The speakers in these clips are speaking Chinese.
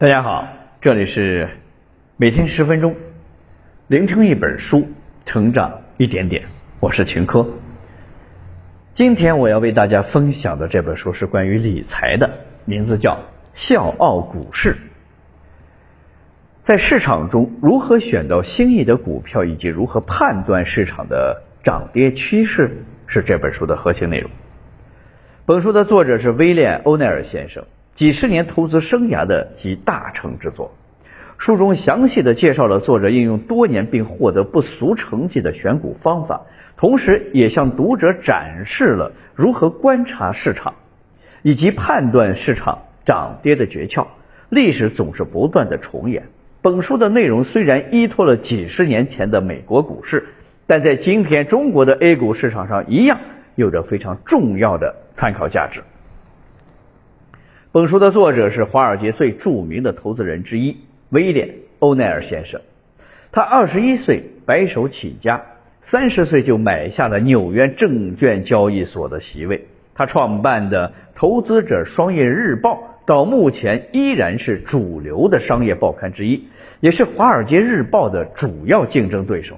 大家好，这里是每天十分钟，聆听一本书，成长一点点。我是秦科。今天我要为大家分享的这本书是关于理财的，名字叫《笑傲股市》。在市场中如何选到心仪的股票，以及如何判断市场的涨跌趋势，是这本书的核心内容。本书的作者是威廉·欧奈尔先生。几十年投资生涯的集大成之作，书中详细的介绍了作者应用多年并获得不俗成绩的选股方法，同时也向读者展示了如何观察市场，以及判断市场涨跌的诀窍。历史总是不断的重演。本书的内容虽然依托了几十年前的美国股市，但在今天中国的 A 股市场上一样有着非常重要的参考价值。本书的作者是华尔街最著名的投资人之一威廉·欧奈尔先生。他二十一岁白手起家，三十岁就买下了纽约证券交易所的席位。他创办的《投资者商业日报》到目前依然是主流的商业报刊之一，也是《华尔街日报》的主要竞争对手。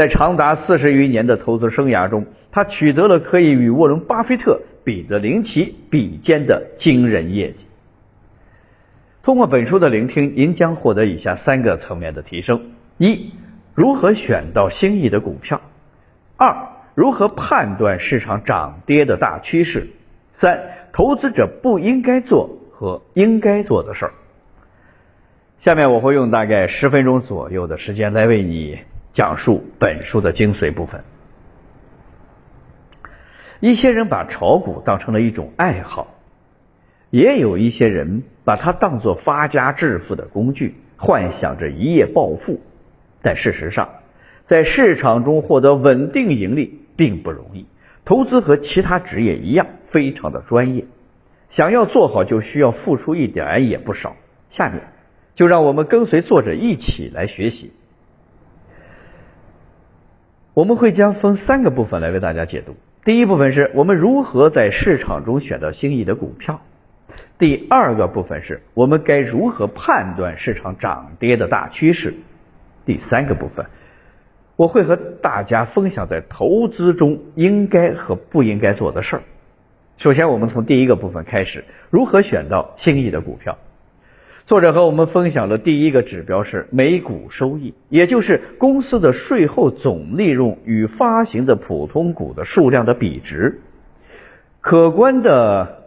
在长达四十余年的投资生涯中，他取得了可以与沃伦·巴菲特。彼得林奇比肩的惊人业绩。通过本书的聆听，您将获得以下三个层面的提升：一、如何选到心仪的股票；二、如何判断市场涨跌的大趋势；三、投资者不应该做和应该做的事儿。下面我会用大概十分钟左右的时间来为你讲述本书的精髓部分。一些人把炒股当成了一种爱好，也有一些人把它当作发家致富的工具，幻想着一夜暴富。但事实上，在市场中获得稳定盈利并不容易。投资和其他职业一样，非常的专业。想要做好，就需要付出一点也不少。下面就让我们跟随作者一起来学习。我们会将分三个部分来为大家解读。第一部分是我们如何在市场中选到心仪的股票，第二个部分是我们该如何判断市场涨跌的大趋势，第三个部分我会和大家分享在投资中应该和不应该做的事儿。首先，我们从第一个部分开始，如何选到心仪的股票。作者和我们分享的第一个指标是每股收益，也就是公司的税后总利润与发行的普通股的数量的比值。可观的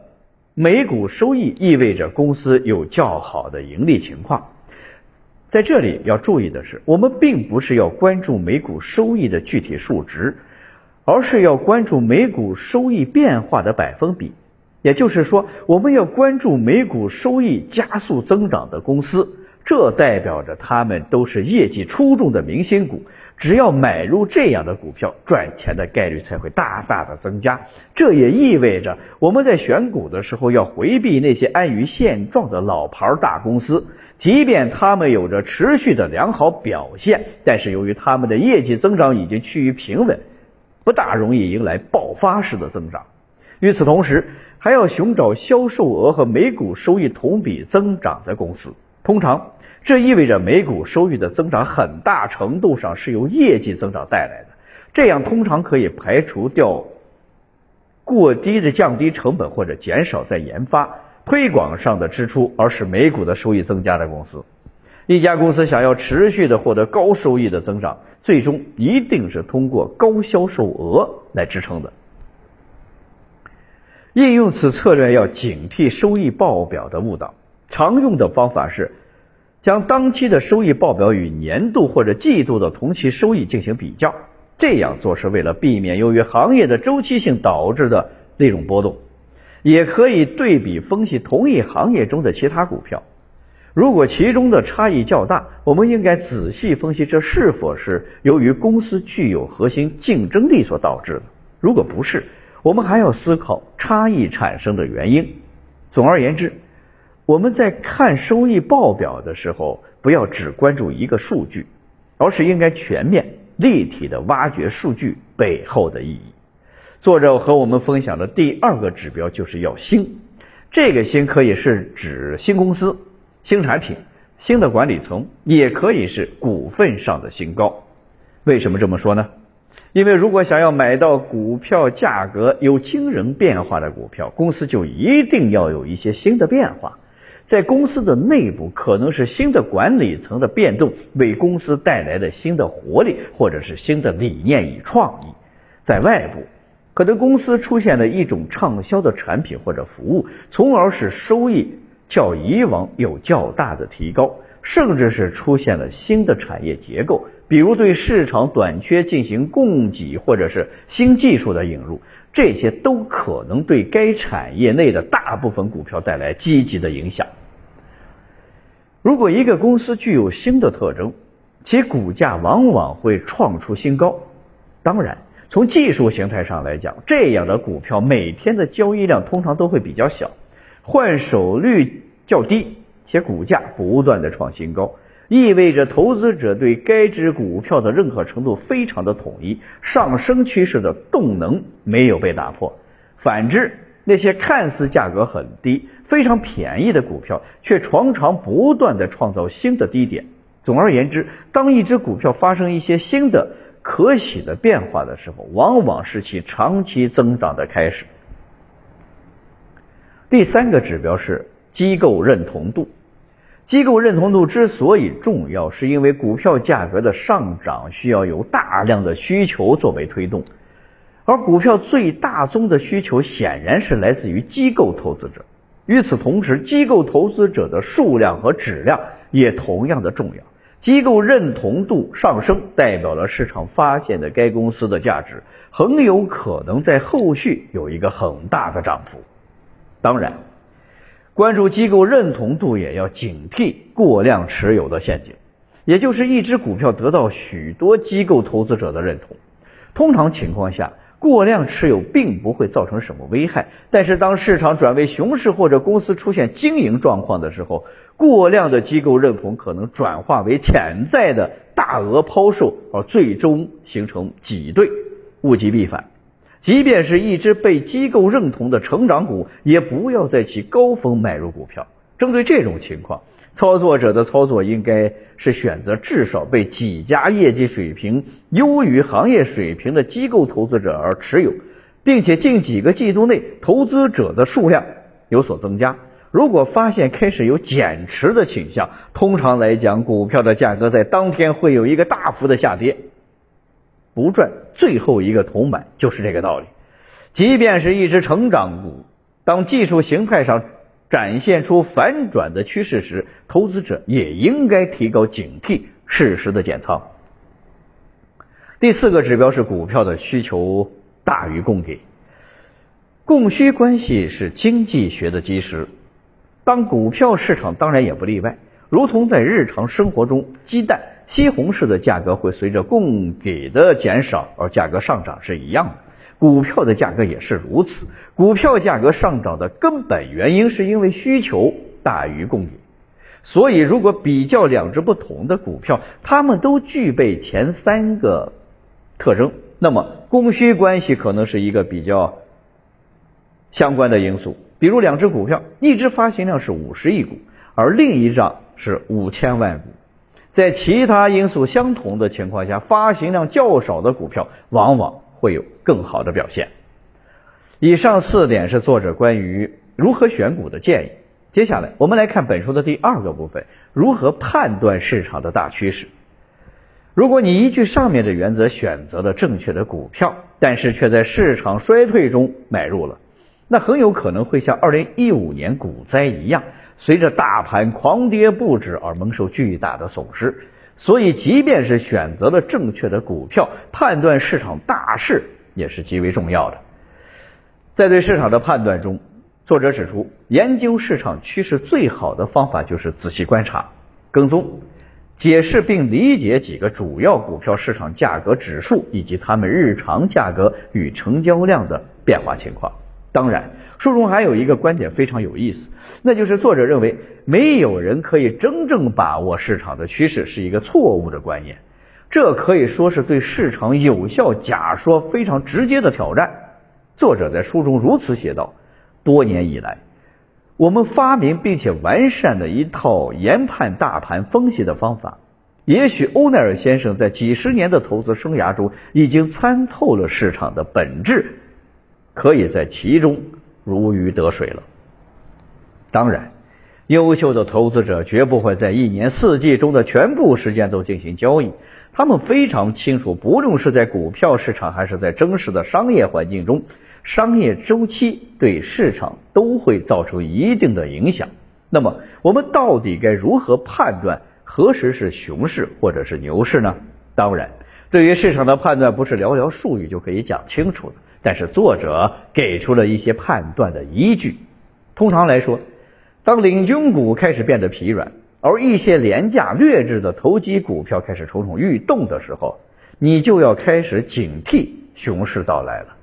每股收益意味着公司有较好的盈利情况。在这里要注意的是，我们并不是要关注每股收益的具体数值，而是要关注每股收益变化的百分比。也就是说，我们要关注每股收益加速增长的公司，这代表着他们都是业绩出众的明星股。只要买入这样的股票，赚钱的概率才会大大的增加。这也意味着我们在选股的时候要回避那些安于现状的老牌大公司，即便他们有着持续的良好表现，但是由于他们的业绩增长已经趋于平稳，不大容易迎来爆发式的增长。与此同时，还要寻找销售额和每股收益同比增长的公司。通常，这意味着每股收益的增长很大程度上是由业绩增长带来的。这样通常可以排除掉过低的降低成本或者减少在研发、推广上的支出，而使每股的收益增加的公司。一家公司想要持续的获得高收益的增长，最终一定是通过高销售额来支撑的。应用此策略要警惕收益报表的误导。常用的方法是，将当期的收益报表与年度或者季度的同期收益进行比较。这样做是为了避免由于行业的周期性导致的利润波动。也可以对比分析同一行业中的其他股票。如果其中的差异较大，我们应该仔细分析这是否是由于公司具有核心竞争力所导致的。如果不是，我们还要思考差异产生的原因。总而言之，我们在看收益报表的时候，不要只关注一个数据，而是应该全面、立体的挖掘数据背后的意义。作者和我们分享的第二个指标就是要新，这个新可以是指新公司，新产品、新的管理层，也可以是股份上的新高。为什么这么说呢？因为如果想要买到股票价格有惊人变化的股票，公司就一定要有一些新的变化。在公司的内部，可能是新的管理层的变动为公司带来的新的活力，或者是新的理念与创意；在外部，可能公司出现了一种畅销的产品或者服务，从而使收益较以往有较大的提高，甚至是出现了新的产业结构。比如对市场短缺进行供给，或者是新技术的引入，这些都可能对该产业内的大部分股票带来积极的影响。如果一个公司具有新的特征，其股价往往会创出新高。当然，从技术形态上来讲，这样的股票每天的交易量通常都会比较小，换手率较低，且股价不断的创新高。意味着投资者对该只股票的认可程度非常的统一，上升趋势的动能没有被打破。反之，那些看似价格很低、非常便宜的股票，却常常不断的创造新的低点。总而言之，当一只股票发生一些新的可喜的变化的时候，往往是其长期增长的开始。第三个指标是机构认同度。机构认同度之所以重要，是因为股票价格的上涨需要有大量的需求作为推动，而股票最大宗的需求显然是来自于机构投资者。与此同时，机构投资者的数量和质量也同样的重要。机构认同度上升，代表了市场发现的该公司的价值很有可能在后续有一个很大的涨幅。当然。关注机构认同度，也要警惕过量持有的陷阱，也就是一只股票得到许多机构投资者的认同。通常情况下，过量持有并不会造成什么危害，但是当市场转为熊市或者公司出现经营状况的时候，过量的机构认同可能转化为潜在的大额抛售，而最终形成挤兑，物极必反。即便是一只被机构认同的成长股，也不要在其高峰买入股票。针对这种情况，操作者的操作应该是选择至少被几家业绩水平优于行业水平的机构投资者而持有，并且近几个季度内投资者的数量有所增加。如果发现开始有减持的倾向，通常来讲，股票的价格在当天会有一个大幅的下跌。不赚最后一个铜板就是这个道理。即便是一只成长股，当技术形态上展现出反转的趋势时，投资者也应该提高警惕，适时的减仓。第四个指标是股票的需求大于供给，供需关系是经济学的基石，当股票市场当然也不例外。如同在日常生活中，鸡蛋。西红柿的价格会随着供给的减少而价格上涨是一样的，股票的价格也是如此。股票价格上涨的根本原因是因为需求大于供给。所以，如果比较两只不同的股票，它们都具备前三个特征，那么供需关系可能是一个比较相关的因素。比如，两只股票，一只发行量是五十亿股，而另一张是五千万股。在其他因素相同的情况下，发行量较少的股票往往会有更好的表现。以上四点是作者关于如何选股的建议。接下来，我们来看本书的第二个部分：如何判断市场的大趋势。如果你依据上面的原则选择了正确的股票，但是却在市场衰退中买入了，那很有可能会像2015年股灾一样。随着大盘狂跌不止而蒙受巨大的损失，所以即便是选择了正确的股票，判断市场大势也是极为重要的。在对市场的判断中，作者指出，研究市场趋势最好的方法就是仔细观察、跟踪、解释并理解几个主要股票市场价格指数以及它们日常价格与成交量的变化情况。当然。书中还有一个观点非常有意思，那就是作者认为没有人可以真正把握市场的趋势是一个错误的观念，这可以说是对市场有效假说非常直接的挑战。作者在书中如此写道：多年以来，我们发明并且完善的一套研判大盘分析的方法。也许欧奈尔先生在几十年的投资生涯中已经参透了市场的本质，可以在其中如鱼得水了。当然，优秀的投资者绝不会在一年四季中的全部时间都进行交易。他们非常清楚，不论是在股票市场还是在真实的商业环境中，商业周期对市场都会造成一定的影响。那么，我们到底该如何判断？何时是熊市或者是牛市呢？当然，对于市场的判断不是寥寥数语就可以讲清楚的。但是作者给出了一些判断的依据。通常来说，当领军股开始变得疲软，而一些廉价劣质的投机股票开始蠢蠢欲动的时候，你就要开始警惕熊市到来了。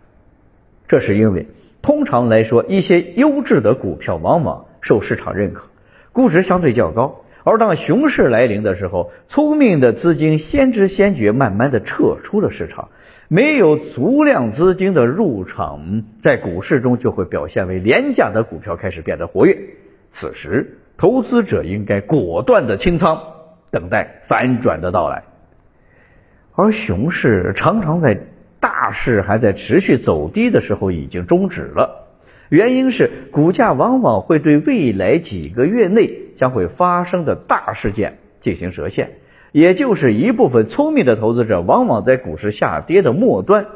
这是因为，通常来说，一些优质的股票往往受市场认可，估值相对较高。而当熊市来临的时候，聪明的资金先知先觉，慢慢的撤出了市场。没有足量资金的入场，在股市中就会表现为廉价的股票开始变得活跃。此时，投资者应该果断的清仓，等待反转的到来。而熊市常常在大势还在持续走低的时候已经终止了。原因是股价往往会对未来几个月内将会发生的大事件进行折现，也就是一部分聪明的投资者往往在股市下跌的末端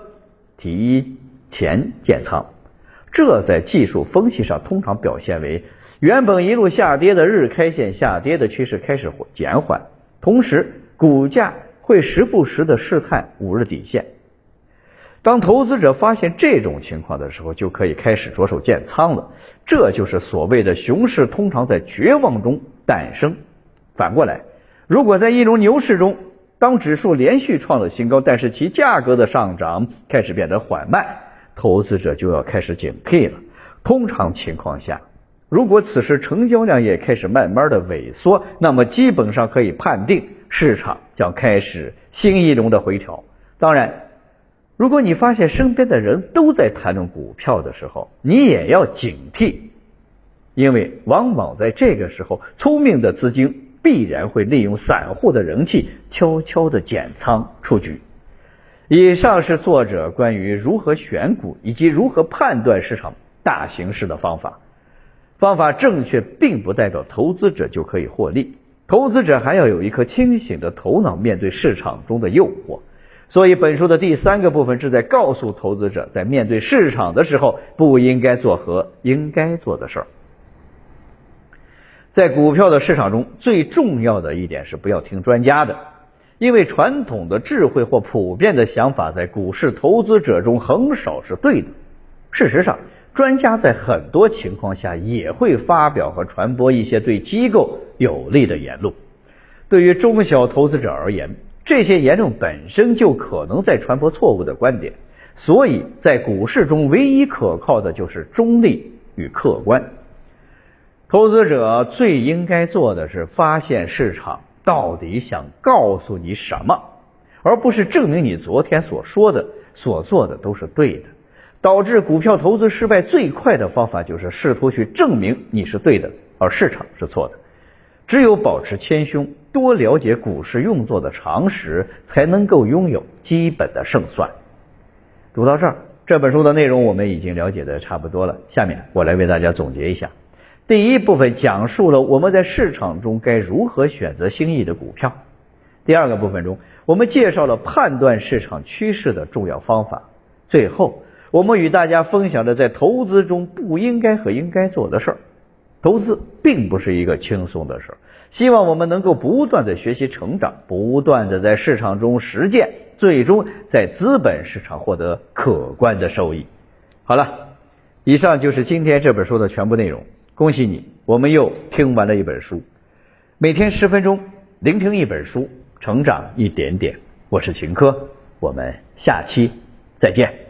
提前建仓，这在技术分析上通常表现为原本一路下跌的日 K 线下跌的趋势开始减缓，同时股价会时不时的试探五日底线。当投资者发现这种情况的时候，就可以开始着手建仓了。这就是所谓的熊市通常在绝望中诞生。反过来，如果在一种牛市中，当指数连续创了新高，但是其价格的上涨开始变得缓慢，投资者就要开始警惕了。通常情况下，如果此时成交量也开始慢慢的萎缩，那么基本上可以判定市场将开始新一轮的回调。当然。如果你发现身边的人都在谈论股票的时候，你也要警惕，因为往往在这个时候，聪明的资金必然会利用散户的人气，悄悄的减仓出局。以上是作者关于如何选股以及如何判断市场大形势的方法。方法正确，并不代表投资者就可以获利，投资者还要有一颗清醒的头脑，面对市场中的诱惑。所以，本书的第三个部分是在告诉投资者，在面对市场的时候，不应该做和应该做的事儿。在股票的市场中，最重要的一点是不要听专家的，因为传统的智慧或普遍的想法在股市投资者中很少是对的。事实上，专家在很多情况下也会发表和传播一些对机构有利的言论。对于中小投资者而言，这些言论本身就可能在传播错误的观点，所以在股市中唯一可靠的就是中立与客观。投资者最应该做的是发现市场到底想告诉你什么，而不是证明你昨天所说的、所做的都是对的。导致股票投资失败最快的方法就是试图去证明你是对的，而市场是错的。只有保持谦虚。多了解股市运作的常识，才能够拥有基本的胜算。读到这儿，这本书的内容我们已经了解的差不多了。下面我来为大家总结一下：第一部分讲述了我们在市场中该如何选择心仪的股票；第二个部分中，我们介绍了判断市场趋势的重要方法；最后，我们与大家分享了在投资中不应该和应该做的事儿。投资并不是一个轻松的事儿。希望我们能够不断的学习成长，不断的在市场中实践，最终在资本市场获得可观的收益。好了，以上就是今天这本书的全部内容。恭喜你，我们又听完了一本书。每天十分钟，聆听一本书，成长一点点。我是秦科，我们下期再见。